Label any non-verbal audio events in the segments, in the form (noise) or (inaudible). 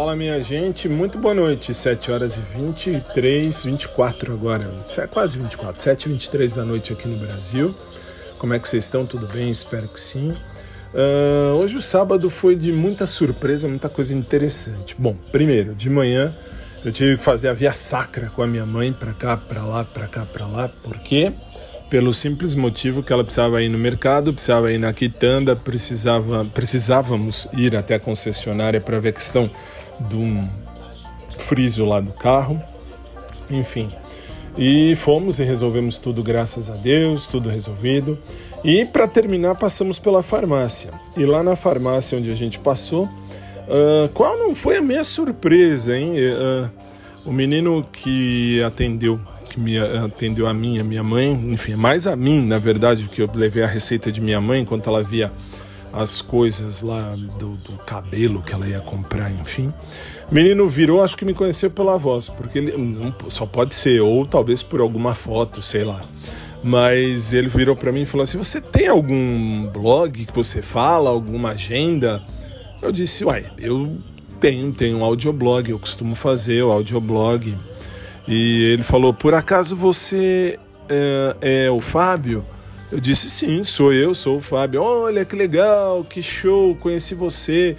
Fala minha gente, muito boa noite. 7 horas e 23, 24 agora. É quase 24, 7 e 23 da noite aqui no Brasil. Como é que vocês estão? Tudo bem? Espero que sim. Uh, hoje o sábado foi de muita surpresa, muita coisa interessante. Bom, primeiro, de manhã eu tive que fazer a via sacra com a minha mãe para cá, para lá, para cá, para lá. Por quê? Pelo simples motivo que ela precisava ir no mercado, precisava ir na quitanda, precisava, precisávamos ir até a concessionária para ver a questão do friso lá do carro. Enfim, e fomos e resolvemos tudo, graças a Deus, tudo resolvido. E para terminar, passamos pela farmácia. E lá na farmácia onde a gente passou, uh, qual não foi a minha surpresa, hein? Uh, o menino que atendeu, que me atendeu a mim, a minha mãe, enfim, mais a mim, na verdade, que eu levei a receita de minha mãe enquanto ela via as coisas lá do, do, cabelo que ela ia comprar, enfim. O menino virou, acho que me conheceu pela voz, porque ele não, só pode ser, ou talvez por alguma foto, sei lá. Mas ele virou para mim e falou assim: Você tem algum blog que você fala, alguma agenda? Eu disse: Uai, eu tenho, tenho um audioblog, eu costumo fazer o audioblog. E ele falou: Por acaso você é, é o Fábio? Eu disse sim, sou eu, sou o Fábio. Olha que legal, que show, conheci você.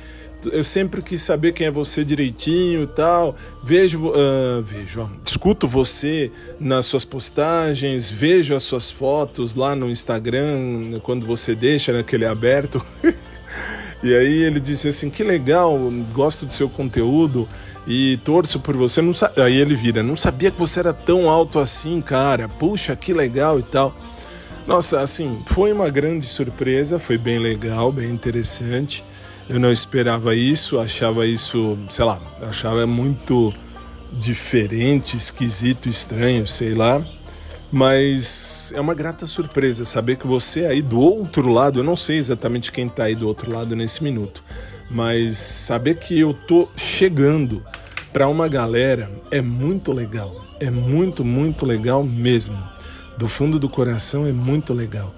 Eu sempre quis saber quem é você direitinho tal. Vejo, uh, vejo, ó, escuto você nas suas postagens, vejo as suas fotos lá no Instagram quando você deixa naquele aberto. (laughs) e aí ele disse assim: que legal, gosto do seu conteúdo e torço por você. Não Aí ele vira: não sabia que você era tão alto assim, cara. Puxa, que legal e tal. Nossa, assim, foi uma grande surpresa, foi bem legal, bem interessante. Eu não esperava isso, achava isso, sei lá, achava muito diferente, esquisito, estranho, sei lá. Mas é uma grata surpresa saber que você aí do outro lado, eu não sei exatamente quem está aí do outro lado nesse minuto, mas saber que eu tô chegando para uma galera é muito legal. É muito, muito legal mesmo do fundo do coração é muito legal.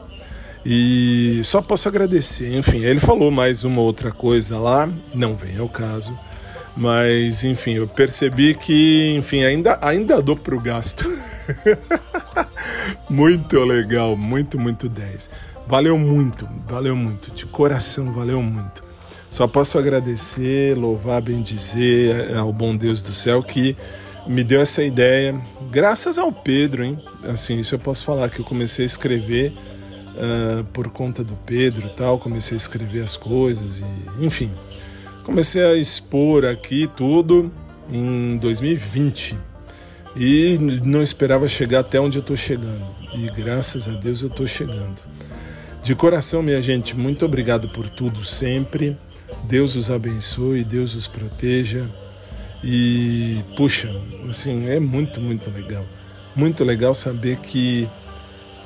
E só posso agradecer. Enfim, ele falou mais uma outra coisa lá, não vem ao caso. Mas, enfim, eu percebi que, enfim, ainda, ainda dou pro gasto. (laughs) muito legal, muito, muito 10. Valeu muito, valeu muito, de coração, valeu muito. Só posso agradecer, louvar, bendizer ao bom Deus do céu que me deu essa ideia, graças ao Pedro, hein? Assim, isso eu posso falar que eu comecei a escrever uh, por conta do Pedro tal, comecei a escrever as coisas e, enfim, comecei a expor aqui tudo em 2020 e não esperava chegar até onde eu estou chegando e graças a Deus eu estou chegando. De coração, minha gente, muito obrigado por tudo sempre. Deus os abençoe, Deus os proteja. E, puxa, assim, é muito, muito legal. Muito legal saber que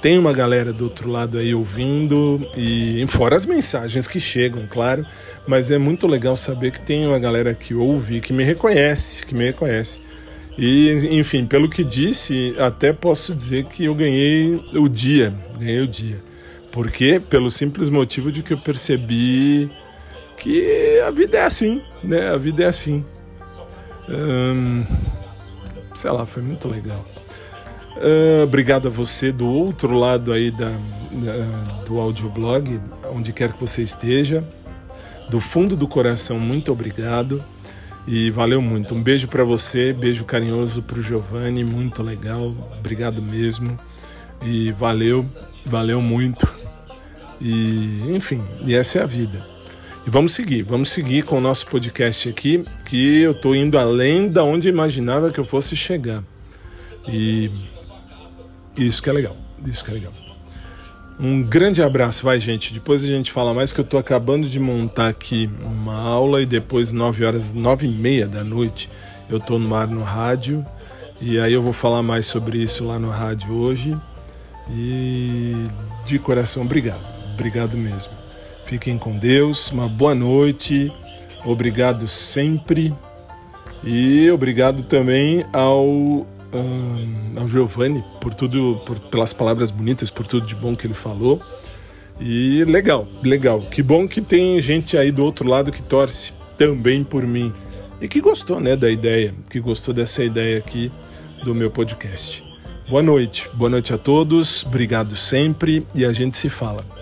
tem uma galera do outro lado aí ouvindo e fora as mensagens que chegam, claro, mas é muito legal saber que tem uma galera que ouve, que me reconhece, que me reconhece. E, enfim, pelo que disse, até posso dizer que eu ganhei o dia, ganhei o dia. Por quê? Pelo simples motivo de que eu percebi que a vida é assim, né? A vida é assim. Hum, sei lá, foi muito legal. Uh, obrigado a você do outro lado aí da, da, do audioblog, onde quer que você esteja. Do fundo do coração, muito obrigado e valeu muito. Um beijo para você, beijo carinhoso para o Giovanni, muito legal, obrigado mesmo e valeu, valeu muito. E enfim, e essa é a vida. E vamos seguir, vamos seguir com o nosso podcast aqui, que eu estou indo além da onde imaginava que eu fosse chegar. E isso que é legal, isso que é legal. Um grande abraço, vai gente. Depois a gente fala mais que eu estou acabando de montar aqui uma aula e depois 9 horas, 9 e meia da noite eu estou no ar no rádio e aí eu vou falar mais sobre isso lá no rádio hoje. E de coração, obrigado, obrigado mesmo. Fiquem com Deus, uma boa noite, obrigado sempre e obrigado também ao, um, ao Giovanni por tudo, por, pelas palavras bonitas, por tudo de bom que ele falou. E legal, legal. Que bom que tem gente aí do outro lado que torce também por mim. e que gostou, né, da ideia, que gostou dessa ideia aqui do meu podcast. Boa noite, boa noite a todos, obrigado sempre e a gente se fala.